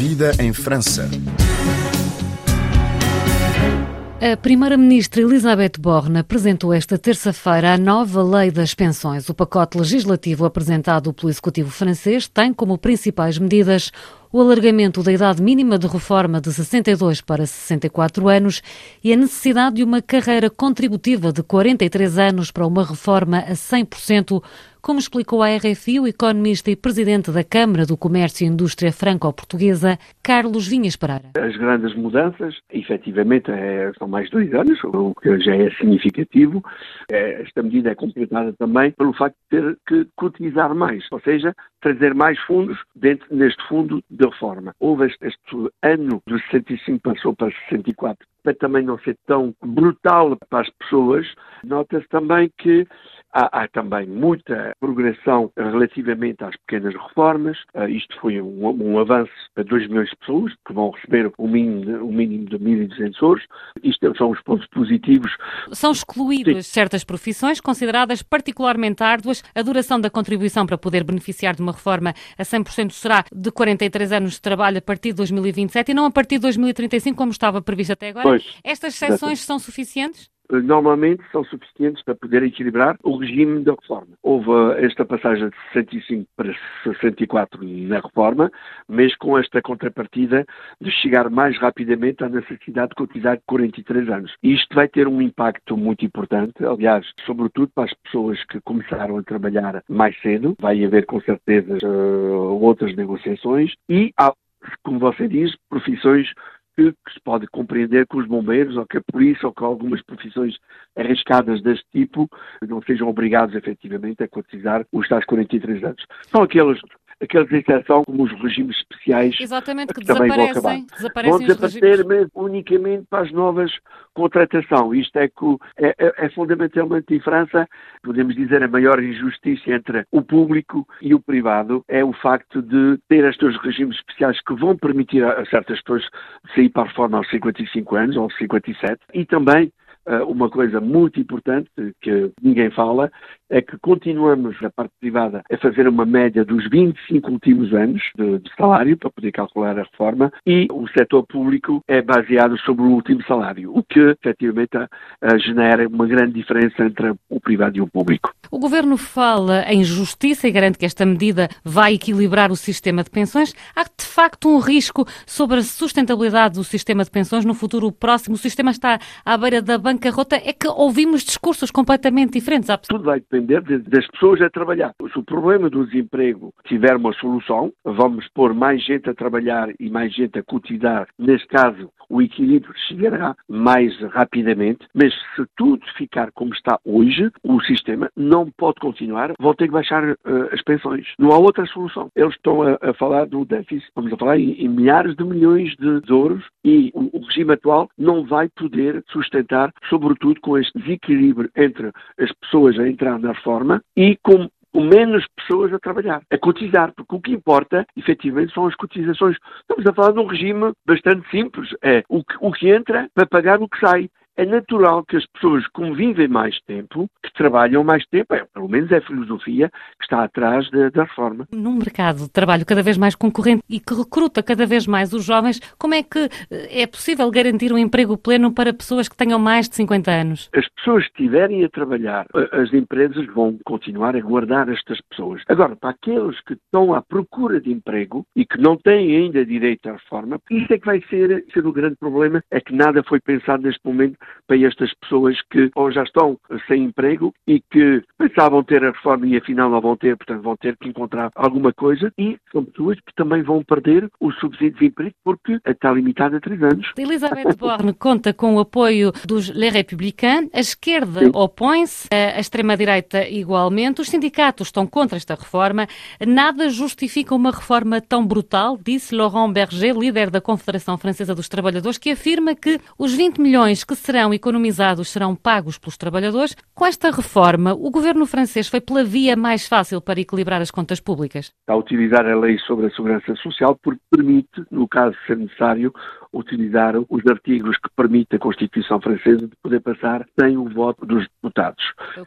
Vida em França. A Primeira-Ministra Elisabeth Borne apresentou esta terça-feira a nova Lei das Pensões. O pacote legislativo apresentado pelo Executivo francês tem como principais medidas o alargamento da idade mínima de reforma de 62 para 64 anos e a necessidade de uma carreira contributiva de 43 anos para uma reforma a 100%, como explicou à RFI o economista e presidente da Câmara do Comércio e Indústria Franco-Portuguesa, Carlos Vinhas Pereira. As grandes mudanças, efetivamente, é, são mais dois anos, o que já é significativo. É, esta medida é completada também pelo facto de ter que cotizar mais, ou seja, trazer mais fundos dentro neste fundo de reforma. Houve este, este ano dos 65 passou para 64, para também não ser tão brutal para as pessoas. Nota-se também que Há, há, também muita progressão relativamente às pequenas reformas. Uh, isto foi um, um, avanço para 2 milhões de pessoas que vão receber o um mínimo, de, um mínimo de 1.200 euros. Isto são os pontos positivos. São excluídas certas profissões consideradas particularmente árduas. A duração da contribuição para poder beneficiar de uma reforma a 100% será de 43 anos de trabalho a partir de 2027 e não a partir de 2035, como estava previsto até agora. Pois, Estas exceções são suficientes? Normalmente são suficientes para poder equilibrar o regime da reforma. Houve esta passagem de 65 para 64 na reforma, mas com esta contrapartida de chegar mais rapidamente à necessidade de cotizar 43 anos. Isto vai ter um impacto muito importante, aliás, sobretudo para as pessoas que começaram a trabalhar mais cedo. Vai haver com certeza uh, outras negociações e há como você diz, profissões que, que, se pode compreender que os bombeiros ou que a polícia ou que algumas profissões arriscadas deste tipo não sejam obrigados efetivamente a cotizar os tais 43 anos. São aqueles aqueles exceção como os regimes especiais Exatamente, que, que também vão acabar. Desaparecem vão desaparecer mesmo unicamente para as novas contratação. Isto é que é, é, é, fundamentalmente em França, podemos dizer, a maior injustiça entre o público e o privado é o facto de ter estes regimes especiais que vão permitir a certas pessoas sair para a reforma aos 55 anos ou aos 57 e também uma coisa muito importante que ninguém fala é que continuamos na parte privada a fazer uma média dos 25 últimos anos de, de, salário para poder calcular a reforma e o setor público é baseado sobre o último salário, o que efetivamente a genera uma grande diferença entre o privado e o público. O Governo fala em justiça e garante que esta medida vai equilibrar o sistema de pensões. Há de facto um risco sobre a sustentabilidade do sistema de pensões no futuro próximo? O sistema está à beira da bancarrota. É que ouvimos discursos completamente diferentes. Tudo vai depender das pessoas a trabalhar. Se o problema do desemprego tiver uma solução, vamos pôr mais gente a trabalhar e mais gente a cotizar. Neste caso, o equilíbrio chegará mais rapidamente, mas se tudo ficar como está hoje, o sistema não pode continuar, vão ter que baixar uh, as pensões. Não há outra solução. Eles estão a, a falar do déficit, vamos a falar em, em milhares de milhões de, euros e o, o, regime atual não vai poder sustentar, sobretudo com este desequilíbrio entre as pessoas a entrar na reforma e com com menos pessoas a trabalhar, a cotizar, porque o que importa, efetivamente, são as cotizações. Estamos a falar de um regime bastante simples. É o que, o que entra para pagar o que sai é natural que as pessoas convivem mais tempo, que trabalham mais tempo, é, pelo menos é a filosofia que está atrás da, da reforma. Num mercado de trabalho cada vez mais concorrente e que recruta cada vez mais os jovens, como é que eh, é possível garantir um emprego pleno para pessoas que tenham mais de 50 anos? As pessoas que estiverem a trabalhar, as empresas vão continuar a guardar estas pessoas. Agora, para aqueles que estão à procura de emprego e que não têm ainda direito à reforma, isso é que vai ser, ser o grande problema, é que nada foi pensado neste momento para estas pessoas que ou já estão sem emprego e que pensavam ter a reforma e afinal não vão ter, portanto vão ter que encontrar alguma coisa. E são pessoas que também vão perder o subsídio de emprego porque está limitado a três anos. Elizabeth Borne conta com o apoio dos Les Républicains, a esquerda opõe-se, a extrema-direita igualmente, os sindicatos estão contra esta reforma, nada justifica uma reforma tão brutal, disse Laurent Berger, líder da Confederação Francesa dos Trabalhadores, que afirma que os 20 milhões que serão economizados serão pagos pelos trabalhadores. Com esta reforma, o governo francês foi pela via mais fácil para equilibrar as contas públicas? A utilizar a lei sobre a segurança social porque permite, no caso de ser necessário, utilizar os artigos que permite a Constituição francesa de poder passar sem o voto dos deputados.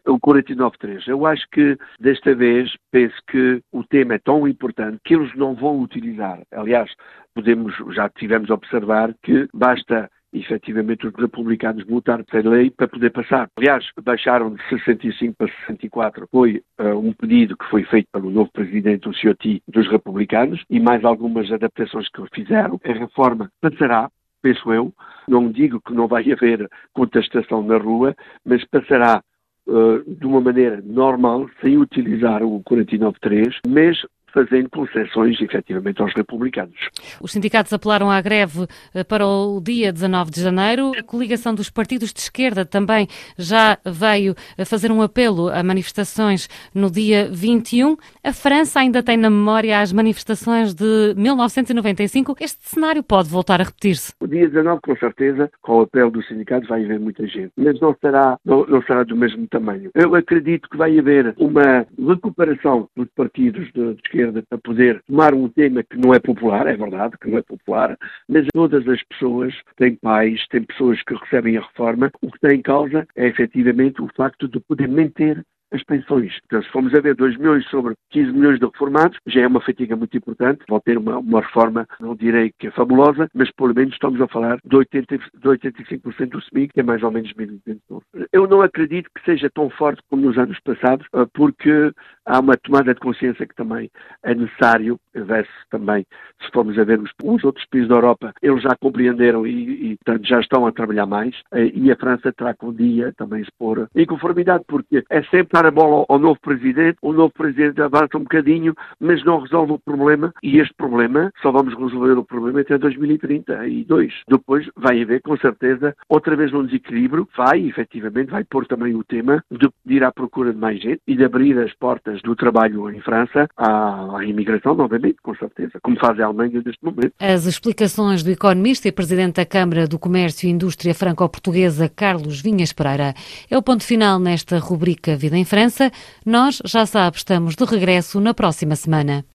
O 49.3. Eu acho que desta vez penso que o tema é tão importante que eles não vão utilizar. Aliás, podemos, já tivemos a observar que basta efetivamente os republicanos votar pela lei para poder passar. Aliás, baixaram de 65 para 64. Foi uh, um pedido que foi feito pelo novo presidente, o Ciotti, dos republicanos, e mais algumas adaptações que fizeram. A reforma passará, penso eu. Não digo que não vai haver contestação na rua, mas passará uh, de uma maneira normal, sem utilizar o 49.3, mas fazendo concessões, efetivamente, aos republicanos. Os sindicatos apelaram à greve eh, para o dia 19 de janeiro. A coligação dos partidos de esquerda também já veio a fazer um apelo a manifestações no dia 21. A França ainda tem na memória as manifestações de 1995. Este cenário pode voltar a repetir-se? O dia 19, com certeza, com o apelo dos sindicatos, vai haver muita gente, mas não será, não, não será do mesmo tamanho. Eu acredito que vai haver uma recuperação dos partidos de, de esquerda esquerda para poder tomar um tema que não é popular, é verdade que não é popular, mas todas as pessoas têm pais, têm pessoas que recebem a reforma, o que tem em causa é efetivamente o facto de poder manter as pensões. Então, se formos a ver 2 milhões sobre 15 milhões de reformados, já é uma fatiga muito importante. Vão ter uma, uma reforma, não direi que é fabulosa, mas pelo menos estamos a falar de, 80, de 85% do SMIC, que é mais ou menos 1.200 Eu não acredito que seja tão forte como nos anos passados, ah, porque há uma tomada de consciência que também é necessário, verse também, se formos a ver os, os, outros países da Europa, eles já compreenderam e, e portanto, já estão a trabalhar mais, eh, e a França terá que um dia também se pôr em conformidade, porque é sempre dar a bola ao novo presidente, o novo presidente avança um bocadinho, mas não resolve o problema, e este problema, só vamos resolver o problema até 2032. Depois vai haver, com certeza, outra vez um desequilíbrio, vai, efetivamente, vai pôr também o tema de ir à procura de mais gente e de abrir as portas do trabalho em França à, à imigração, novamente, com certeza, como faz a Alemanha neste momento. As explicações do economista e presidente da Câmara do Comércio e Indústria Franco-Portuguesa, Carlos Vinhas Pereira. É o ponto final nesta rubrica Vida em França. Nós, já sabe, estamos de regresso na próxima semana.